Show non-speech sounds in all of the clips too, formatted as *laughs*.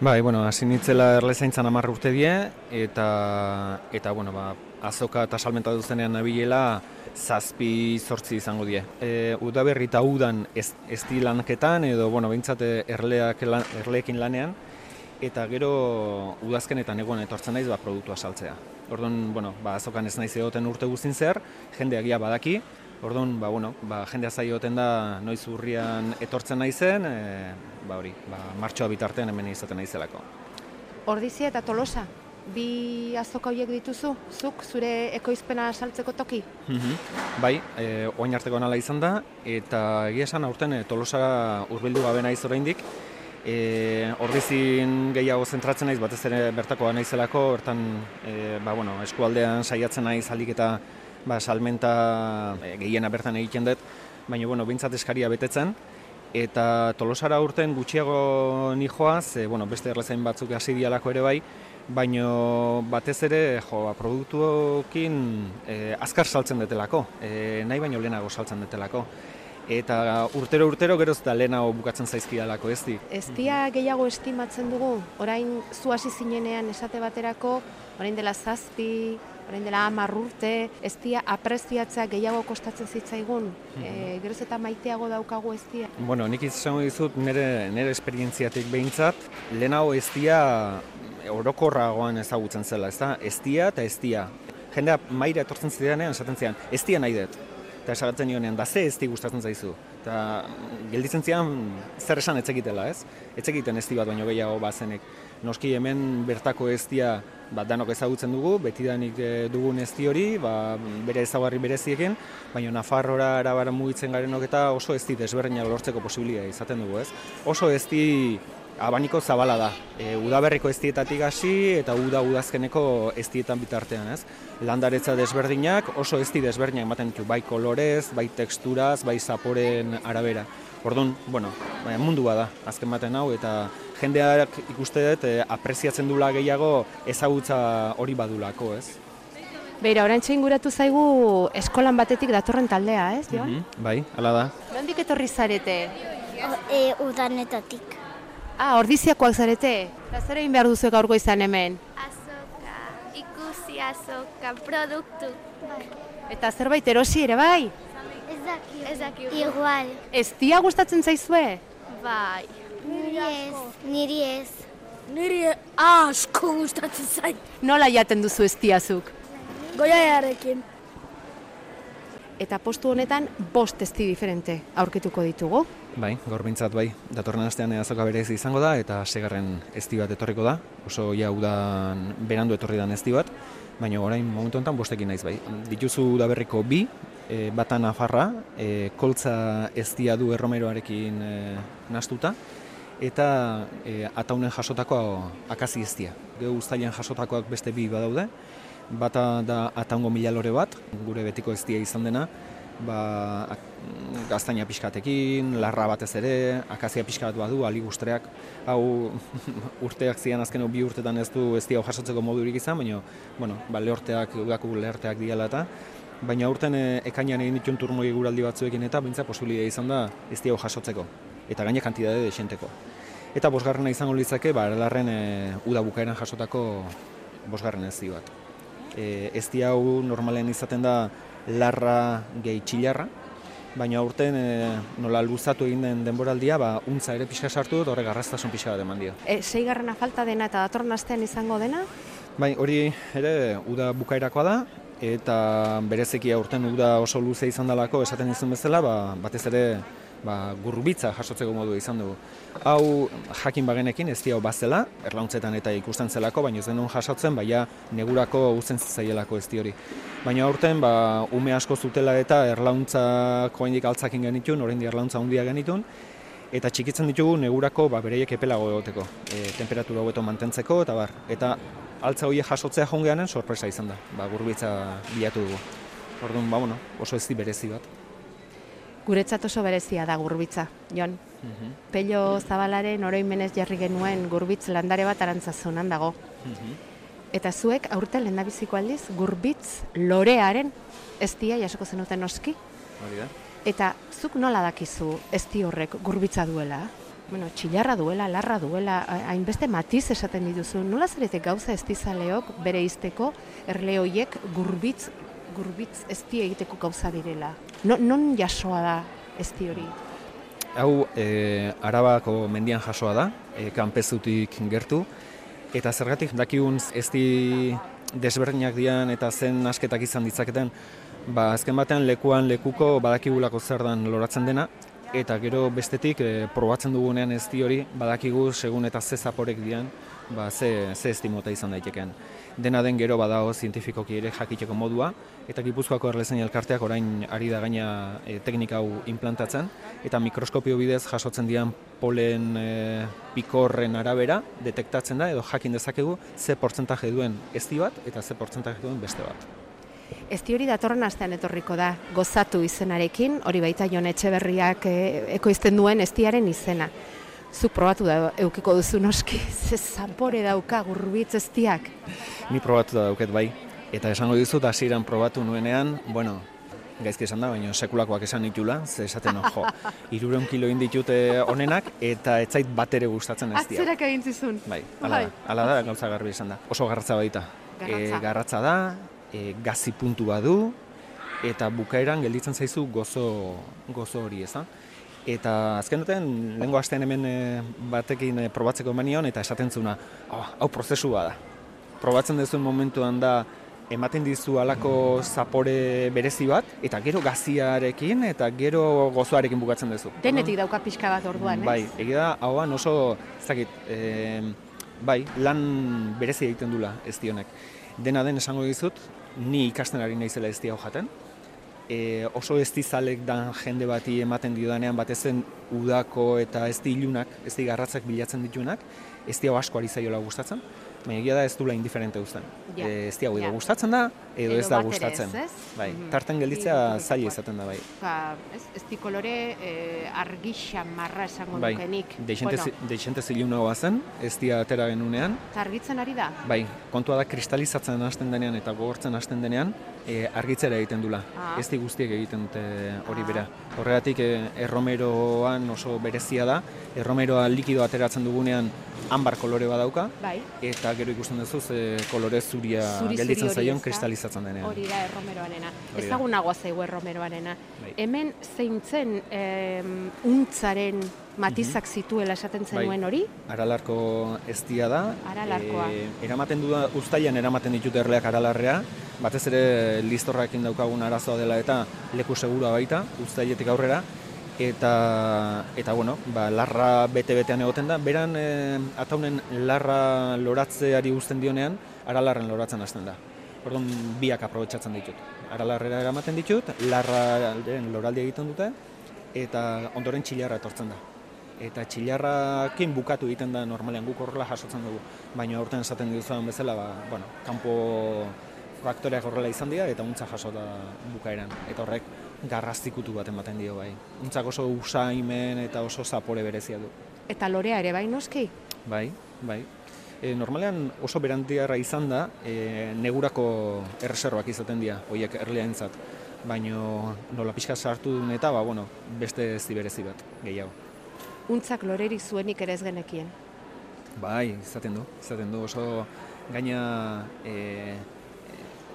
Bai, bueno, hasi nitzela erlezaintzan amarr urte die, eta, eta bueno, ba, azoka eta salmenta duzenean nabilela zazpi zortzi izango die. E, udaberri eta udan ez, ez di lanketan, edo, bueno, behintzat erleak, lan, erleekin lanean, eta gero udazken eta negoen etortzen naiz ba, produktua saltzea. Orduan, bueno, ba, azokan ez naiz egoten urte guztin zer, jende agia badaki, Orduan, ba, bueno, ba, jendea zaioten da noiz urrian etortzen naizen, e, ba hori, ba, martxoa bitartean hemen izaten naizelako. Ordizia eta Tolosa, bi azoka horiek dituzu, zuk zure ekoizpena saltzeko toki? Mm Bai, e, oain arteko nala izan da, eta egia esan aurten e, Tolosa urbildu gabe naiz oraindik, E, ordizin gehiago zentratzen naiz, batez ere bertakoa naizelako, bertan e, ba, bueno, eskualdean saiatzen naiz alik eta ba, salmenta e, gehiena bertan egiten dut, baina bueno, bintzat eskaria betetzen, eta tolosara urten gutxiago nijoaz, e, bueno, beste erlezain batzuk hasi dialako ere bai, baina batez ere jo, ba, produktuokin e, azkar saltzen detelako, e, nahi baino lehenago saltzen detelako. Eta urtero urtero geroz da lehenago bukatzen zaizkidalako ez di. Ez dia gehiago estimatzen dugu, orain zu hasi zinenean esate baterako, orain dela zazpi, orain dela hamar urte, ez dia apreziatzea gehiago kostatzen zitzaigun, mm -hmm. geroz eta maiteago daukagu ez dia. Bueno, nik izango dizut nire, nire esperientziatik behintzat, lehenago ez dia orokorragoan ezagutzen zela, ez da, ez dia eta ez dia. Jendea maira etortzen zidanean esaten zidan, ez dia nahi dut. Eta esagatzen nionean, da ze ez di gustatzen zaizu. Eta gelditzen zian zer esan etzekitela, ez? Etzekiten ez bat baino gehiago bazenek. Noski hemen bertako ez dia ba, danok ezagutzen dugu, betidanik e, dugun ezti hori, ba, bere ezagarri bereziekin, baina Nafarrora arabara mugitzen garenok eta oso ezti desberdina lortzeko posibilia izaten dugu, ez? Oso ezti abaniko zabala da. E, udaberriko eztietatik hasi eta uda udazkeneko eztietan bitartean, ez? Landaretza desberdinak oso ezti desberdinak ematen ditu, bai kolorez, bai teksturaz, bai zaporen arabera. Orduan, bueno, mundua da, azken baten hau, eta jendeak ikuste dut e, apreziatzen dula gehiago ezagutza hori badulako, ez? Beira, orain inguratu zaigu eskolan batetik datorren taldea, ez, Joan? Mm bai, hala da. Nondik etorri zarete? E, udanetatik. Ah, ordiziakoak zarete? Zer egin behar duzu gaurko izan hemen? Azoka, ikusi azoka, produktu. Bai. Eta zerbait erosi ere bai? Ez. Igual. Ez dia gustatzen zaizue? Bai. Niri ez, niri ez. Niri asko gustatzen zain. Nola jaten duzu ez diazuk? Goiarekin. Eta postu honetan bost ezti diferente aurkituko ditugu. Bai, gaur bintzat bai, datorren astean azoka berez izango da eta segarren ezti bat etorriko da. Oso ja udan berandu etorri dan ezti bat, baina orain momentu honetan bostekin naiz bai. Dituzu da berriko bi, e, bata nafarra, e, koltza eztia du erromeroarekin e, nastuta, eta e, ataunen jasotako akazi eztia. Geu ustailan jasotakoak beste bi badaude, bata da ataungo mila lore bat, gure betiko eztia izan dena, ba, gaztaina pixkatekin, larra batez ere, akazia pixkat badu, aligustreak, hau *laughs* urteak zian azken bi urtetan ez du ez hau jasotzeko modurik izan, baina bueno, ba, lehorteak, udako lehorteak diala eta, baina urten e, ekainan egin ditun turmoi guraldi batzuekin eta bintza posibilia izan da ez hau jasotzeko, eta gaine kantidade desenteko. Eta bosgarrena izango litzake, ba, eralarren e, uda bukaeran jasotako bosgarren ez bat. E, ez hau normalen izaten da larra gehi txilarra, baina aurten e, nola luzatu egin den denboraldia, ba, untza ere pixka sartu dut, horrek garraztasun pixka bat eman dio. E, Seigarrena falta dena eta datorren astean izango dena? Bai, hori ere uda bukaerakoa da, eta berezeki aurten uda oso luze izan dalako esaten izan bezala, ba, batez ere ba, gurbitza jasotzeko modu izan dugu. Hau jakin bagenekin ez hau bazela, erlauntzetan eta ikusten zelako, baina ez denun jasotzen, baina negurako uzen zaielako ez hori. Baina aurten, ba, ume asko zutela eta erlauntza koendik altzakin genitun, orain erlauntza handia genitun, eta txikitzen ditugu negurako ba, bereiek epelago egoteko, e, temperatura hobeto mantentzeko, eta bar, eta altza horiek jasotzea jongeanen sorpresa izan da, ba, gurbitza bilatu dugu. Orduan, ba, bueno, oso ez berezi bat. Guretzat oso berezia da gurbitza, Jon. Mhm. Pello Zabalaren oroimenez jarri genuen gurbitz landare bat arantzazunan dago. Mhm. Eta zuek aurten lehendabiziko aldiz gurbitz lorearen eztia jasoko zenuten noski. Hori da. Eta zuk nola dakizu ezti horrek gurbitza duela? bueno, txilarra duela, larra duela, ha- hainbeste matiz esaten dituzu. Nola zarete gauza estizaleok bere izteko erle hoiek gurbitz, gurbitz ezti egiteko gauza direla? No, non jasoa da ezti hori? Hau e, Arabako mendian jasoa da, e, kanpezutik gertu, eta zergatik dakigun ezti desberdinak dian eta zen asketak izan ditzaketen, ba, azken batean lekuan lekuko badakigulako zer dan loratzen dena, eta gero bestetik e, probatzen dugunean ezti hori badakigu segun eta ze zaporek dian, ba, ze, ze estimota izan daitekeen. Dena den gero badago zientifikoki ere jakiteko modua, eta Gipuzkoako Erlezain Elkarteak orain ari da gaina e, teknika hau implantatzen, eta mikroskopio bidez jasotzen dian polen e, pikorren arabera detektatzen da, edo jakin dezakegu ze portzentaje duen ezti bat, eta ze portzentaje duen beste bat. Ezti hori datorren astean etorriko da, gozatu izenarekin, hori baita Jon Etxeberriak e, ekoizten duen eztiaren izena. Zuk probatu da eukiko duzu noski, *laughs* ze zapore dauka gurbitz eztiak. Ni probatu da dauket bai, eta esango dizut hasieran probatu nuenean, bueno, gaizki esan da, baina sekulakoak esan ditula, ze esaten jo, *laughs* irureun kilo inditute honenak, eta ez zait bat ere gustatzen ez dira. Atzerak egin zizun. Bai, ala da, ala da gauza garbi esan da. Oso garratza baita. Garratza. E, garratza da, e, gazi puntu badu, eta bukaeran gelditzen zaizu gozo, gozo hori, ez da? Eta azken duten, lehenko astean hemen e, batekin e, probatzeko emanion, eta esaten zuna, oh, hau prozesua da. Probatzen duzuen momentuan da, ematen dizu halako zapore berezi bat, eta gero gaziarekin, eta gero gozoarekin bukatzen duzu. Denetik dauka pixka bat orduan, Bai, ez? egia da, hauan oso, ez dakit, e, bai, lan berezi egiten dula ez honek. Dena den esango dizut, ni ikasten ari naizela ez hau jaten. E, oso ez zalek dan jende bati ematen diodanean batez zen udako eta ez ilunak, ez garratzak bilatzen ditunak, ez hau asko ari zaiola gustatzen, baina egia da ez dula indiferente guztan. Ja, E, ez hau ja. gustatzen da, edo, Edo ez da gustatzen. ez, ez? Bai, Mhm. tarten gelditzea zaila izaten da bai. Ba, ez, ez di kolore eh, argixa marra esango Bai, nukenik. deixente, bueno, deixente zen, ez dia atera genunean, eta argitzen ari da? Bai, kontua da kristalizatzen hasten denean eta gogortzen hasten denean, e, argitzera egiten dula. Ah. Ez di guztiek egiten dute hori Ah. bera. Horregatik e, erromeroan oso berezia da. Erromeroa likido ateratzen dugunean ambar kolore badauka Bai, eta gero ikusten duzu ze kolore zuria Zuri-zuri gelditzen zaion kristalizatzen denean. hori da erromeroarena. Ezagunagoa zaigu erromeroarena. Bai. Hemen zeintzen em, untzaren matizak zituela esaten Bai. zenuen hori? Aralarko eztia da. Aralarkoa. E, eramaten du uztailan eramaten ditut erleak aralarrea, batez ere listorrakin daukagun arazoa dela eta leku segura baita, uztailetik aurrera, eta, eta bueno, ba, larra bete-betean egoten da, beran e, ataunen larra loratzeari uzten dionean, aralarren loratzen hasten da. Orduan biak aprobetsatzen ditut. Aralarrera eramaten ditut, larraren loraldi egiten dute, eta ondoren txilarra etortzen da eta txilarrakin bukatu egiten da normalean guk horrela jasotzen dugu. Baina aurten esaten duzuen bezala, ba, bueno, kanpo faktoreak horrela izan dira eta untza jaso da bukaeran. Eta horrek garraztikutu bat ematen dio bai. Untzak oso usaimen eta oso zapore berezia du. Eta lorea ere bai noski? Bai, bai. E, normalean oso berantiarra izan da, e, negurako erreserbak izaten dira, horiek erleaentzat. Baino nola pixka sartu duen eta, ba, bueno, beste ez berezi bat, gehiago. Untzak lorerik zuenik ere ez genekien. Bai, izaten du, izaten du oso gaina e,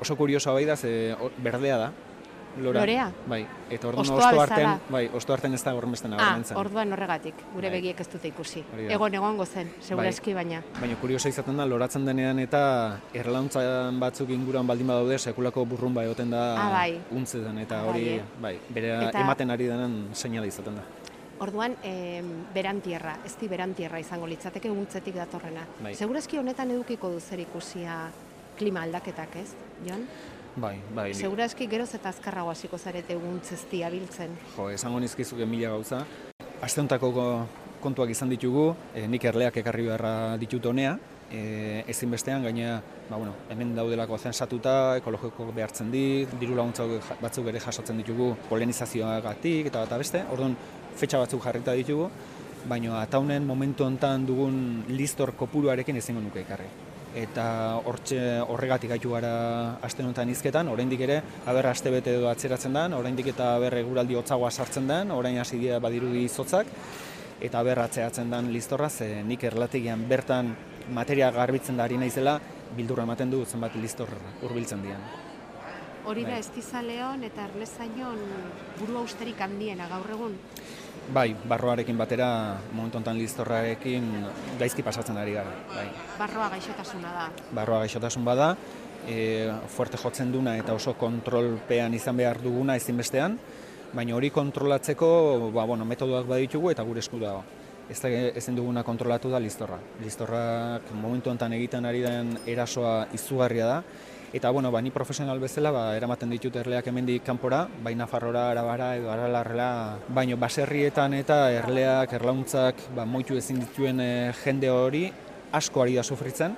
oso kuriosoa bai da ze berdea da. Lora. Lorea? Bai, eta orduan Hostoa osto bezala? arten, bai, osto arten ez da gormezten Ah, nabarmentzen. orduan horregatik, gure Bai. begiek ez dute ikusi. Egon egongo zen, segurazki baina. Baina kuriosa izaten da, loratzen denean eta erlauntzan batzuk inguruan baldin badaude, sekulako burrumba egoten da Ah, bai. untzetan, eta Bai, hori, eh. bai, bere Eta- ematen ari denen seinale izaten da. Orduan, em, berantierra, ez di berantierra izango litzateke untzetik datorrena. Bai. Segurazki honetan edukiko du zer ikusia klima aldaketak, ez, Jon? Bai, bai, Segurazki geroz eta azkarrago hasiko zarete untzeztia biltzen. Jo, esango nizkizuke mila gauza. Asteontako go- kontuak izan ditugu, e, nik erleak ekarri beharra ditut honea, e, ezinbestean gaina, ba, bueno, hemen daudelako zensatuta, ekologiko behartzen dit, diru laguntza batzuk ere jasotzen ditugu polenizazioagatik eta eta beste, orduan fetxa batzuk jarrita ditugu, baina ataunen momentu hontan dugun listor kopuruarekin ezingo nuke ekarri. Eta hortxe horregatik gaitu gara aste honetan hizketan, oraindik ere aber aste bete edo atzeratzen den, oraindik eta aber eguraldi hotzagoa sartzen den, orain hasi dira badirudi izotzak eta berratzeatzen dan listorra, ze nik erlategian bertan materia garbitzen da ari naizela, bildurra ematen du zenbat listor hurbiltzen dian. Hori da Bai. estizaleon eta erlezainon buru austerik handiena gaur egun. Bai, barroarekin batera, momentu honetan listorrarekin gaizki pasatzen ari gara. Bai. Barroa gaixotasuna da. barroa gaixotasun bada, e, fuerte jotzen duna eta oso kontrolpean izan behar duguna ezinbestean, baina hori kontrolatzeko ba, bueno, metodoak baditugu eta gure esku dago. Ez da, ezin duguna kontrolatu da listorra. Listorrak momentu honetan egiten ari den erasoa izugarria da, eta bueno, ba, ni profesional bezala ba, eramaten ditut erleak hemendik kanpora, bai Nafarrora, Arabara edo Aralarrela, baino baserrietan eta erleak, erlauntzak, ba, moitu ezin dituen e, jende hori asko ari da sufritzen,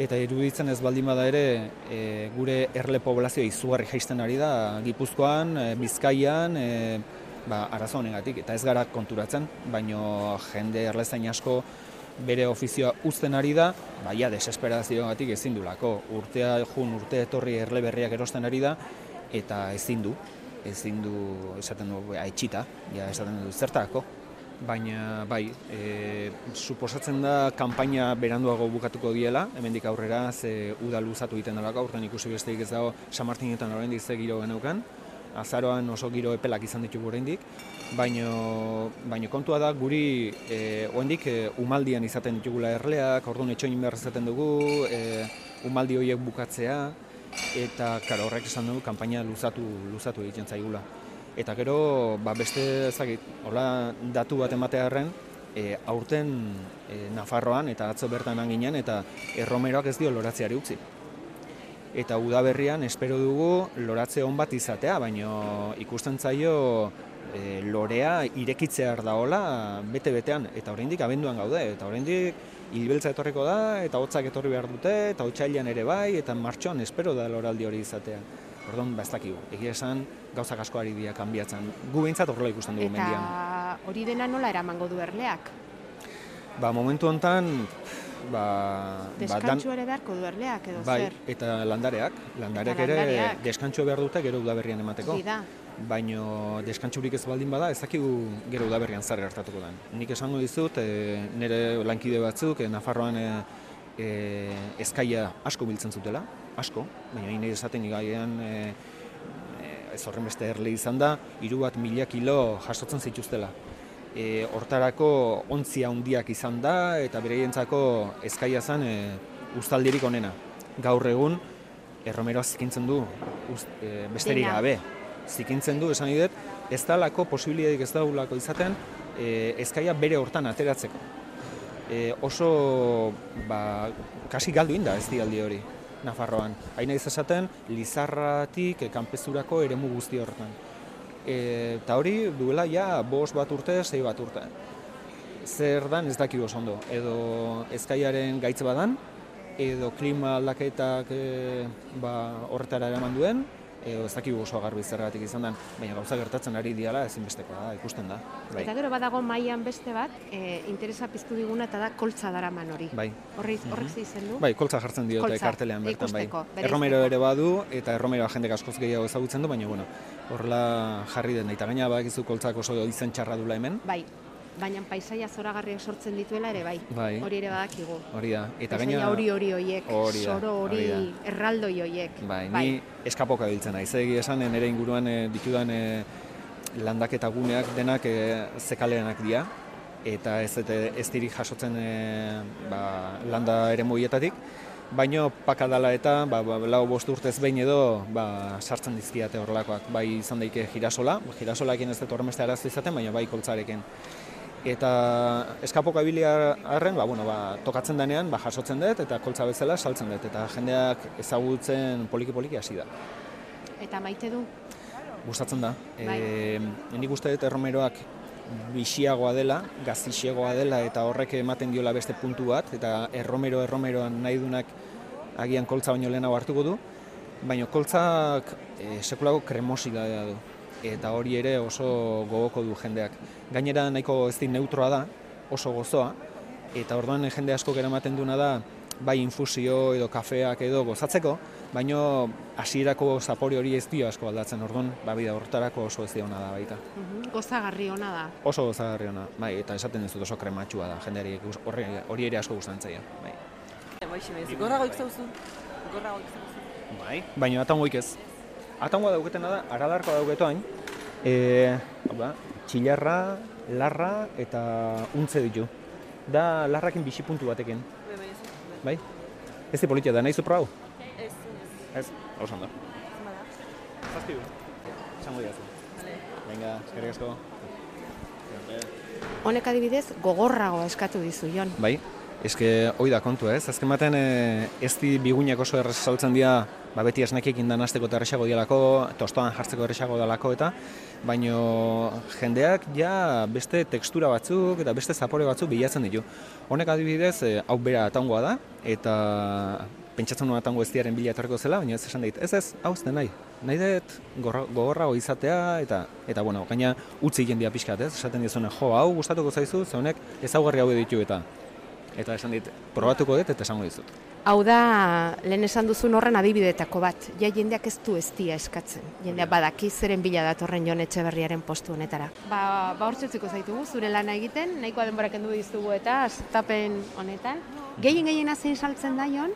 eta iruditzen ez baldin bada ere e, gure erle poblazioa izugarri jaisten ari da Gipuzkoan, e, Bizkaian, e, ba, arazo honegatik, eta ez gara konturatzen, baino jende erlezain asko bere ofizioa uzten ari da, baia desesperazioagatik ezin dulako. Urtea jun, urte etorri erle berriak erosten ari da, eta ezin du, ezin du, esaten du, aitxita, ja esaten du, zertako. Baina, bai, e, suposatzen da kanpaina beranduago bukatuko diela, hemendik aurrera, ze uda luzatu egiten delako, aurten ikusi besteik ez dago San Martinetan oraindik ze giro geneukan, azaroan oso giro epelak izan ditugu oraindik, baino, baino kontua da guri e, oraindik e, umaldian izaten ditugula erleak, orduan etxoin behar izaten dugu, e, umaldi horiek bukatzea, eta karo, horrek esan dugu kanpaina luzatu, luzatu egiten zaigula. Eta gero, ba, beste ezagit, hola datu bat ematearren, e, aurten e, Nafarroan eta atzo bertan ginen eta erromeroak ez dio loratzeari utzi. Eta udaberrian espero dugu loratze on bat izatea, baino ikusten zaio e, lorea irekitzear daola bete-betean, eta oraindik abenduan gaude, eta oraindik hilbeltza etorriko da, eta hotzak etorri behar dute, eta otsailean ere bai, eta martxoan espero da loraldi hori izatea. Orduan, ba ez dakigu, egia esan gauzak asko ari dira kanbiatzen. Gu behintzat horrela ikusten dugu mendian. Eta hori dena nola eramango du erleak? Ba, momentu hontan, ba, ba, Deskantxu ere beharko du erleak edo bai, zer? eta landareak, landareak ere landareak. deskantxo behar dute gero udaberrian emateko. Hori da. Baino deskantxurik ez baldin bada, ez dakigu gero udaberrian zer gertatuko den. Nik esango dizut, e, nire lankide batzuk, e, Nafarroan e, e, ezkaia asko biltzen zutela, asko, baina hini esaten igaian e, ez horren beste erle izan da, hiru bat mila kilo jasotzen zituztela. E, hortarako ontzia handiak izan da eta bereientzako ezkaia zen e, ustaldirik onena. Gaur egun erromeroa zikintzen du ust, e, besterik gabe. Zikintzen du, esan dut, ez dalako posibilidadik ez daulako izaten e, ezkaia bere hortan ateratzeko. E, oso ba, kasi galdu inda ez dialdi hori. Nafarroan. Hain naiz esaten, Lizarratik e, kanpezurako eremu guzti horretan. Eta hori duela ja bost bat urte, sei bat urte. Zer dan ez dakigu oso ondo. Edo ezkaiaren gaitz badan, edo klima aldaketak e, ba, horretara eraman duen, edo ez dakigu oso garbi zergatik izan den, baina gauza gertatzen ari diala ezinbestekoa da, ikusten da. Bai. Eta gero badago mailan beste bat, e, interesa piztu diguna eta da koltza daraman hori. Bai. Horri, horrek ze izen du? Bai, koltza jartzen diote kartelean bertan bai. ikusteko. Erromero ere badu eta erromero jendek askoz gehiago ezagutzen du, baina bueno, horrela jarri den eta gaina badakizu koltzak oso izen txarra dula hemen. Bai. Baina paisaia zoragarriak sortzen dituela ere bai. Bai. Hori ere badakigu. Hori da. Eta gaina hori hori hoiek, soro hori, erraldoi hoiek. Bai, ni eskapoka biltzen naiz. Egi esan nire inguruan e, ditudan e, landaketa guneak denak e, zekaleanak dira eta ez eta ez dirik jasotzen e, ba, landa ere moietatik. Baino pakadala eta ba, ba, lau bost urtez behin edo ba, sartzen dizkiate horrelakoak. Bai izan daike girasola, girasolakin ez dut horremeste arazo izaten, baina bai koltzarekin. Eta eskapoka bilia arren, ba, bueno, ba, tokatzen denean, ba, jasotzen dut eta koltza bezala saltzen dut. Eta jendeak ezagutzen poliki-poliki hasi da. Eta maite du? Gustatzen da. Bai. E, nik uste dut erromeroak bixiagoa dela, gaztixegoa dela eta horrek ematen diola beste puntu bat eta erromero erromeroan nahi dunak agian koltza baino lehenago hartuko du, baina koltzak e, sekulako kremosidadea du eta hori ere oso gogoko du jendeak. Gainera nahiko ez di neutroa da, oso gozoa, eta orduan jende asko eramaten duna da bai infusio edo kafeak edo gozatzeko, baino hasierako zapore hori ez dio asko aldatzen orduan, ba bida hortarako oso ez ona da baita. Mhm, Gozagarri ona da. Oso gozagarri ona, bai, eta esaten dizut oso krematxua da, jendeari horri, hori ere asko gustatzen zaio, bai. Baixi maiz, gorrago ikzauzu. Gorrago ikzauzu. Bai. Baina atangoik ez. Atangoa dauketena da, aralarkoa dauketoain, e, da, txilarra, larra eta untze ditu. Da larrakin bixi puntu batekin, Bai, ez. di politia da, nahi zu prau? Ez, ez. Ez. Zuma da. Zazpi du. Esango diazu. Venga, eskerrik asko. Honek adibidez gogorragoa eskatu dizu, Jon. Bai, eske hoi da kontua ez, azken baten e, ez di bigunak oso errez saltzen dira, ba beti esnekiekin danazteko eta erresago dialako, tostoan jartzeko erresago dalako eta, baino jendeak ja beste tekstura batzuk eta beste zapore batzuk bilatzen ditu. Honek adibidez, e, hau bera atangoa da, eta pentsatzen nuen atango ez diaren bila etorriko zela, baina ez esan dit, ez ez, hau ez nahi. Nahi dut gorra- gogorrago izatea eta eta bueno, gaina utzi egin dia pixkat, ez? Esaten dizune, jo, hau gustatuko zaizu, ze honek ezaugarri hau ditu eta eta esan dit, probatuko dut eta esango dizut. Hau da, lehen esan duzun horren adibidetako bat. Ja jendeak ez du estia eskatzen. Jendea badaki zeren bila datorren Jon Etxeberriaren postu honetara. Ba, ba hortzutziko zaitugu, zure lana egiten, nahikoa denbora kendu dizugu eta astapen honetan. Gehien gehiena zein saltzen da, Jon?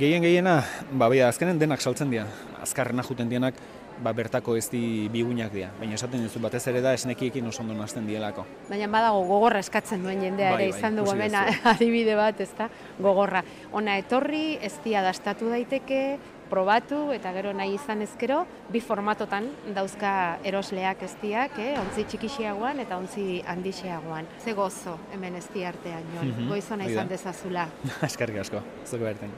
Gehien gehiena, ba bia, azkenen denak saltzen dira. Azkarrena juten dienak, ba bertako ez di bigunak dira. Baina esaten dizu batez ere da esnekiekin oso ondo nahasten dielako. Baina badago gogorra eskatzen duen jendea Bai, ere bai, izan dugu hemen duzu. *laughs* adibide bat, ezta? Gogorra. Ona etorri, eztia dastatu daiteke, probatu eta gero nahi izan ezkero, bi formatotan dauzka erosleak eztiak, eh? ontzi txikixiagoan eta ontzi handixeagoan. Ze gozo hemen ezti artean, Jon. Mhm, Goizona hori izan dezazula. *laughs* Eskerrik asko, zuko berten.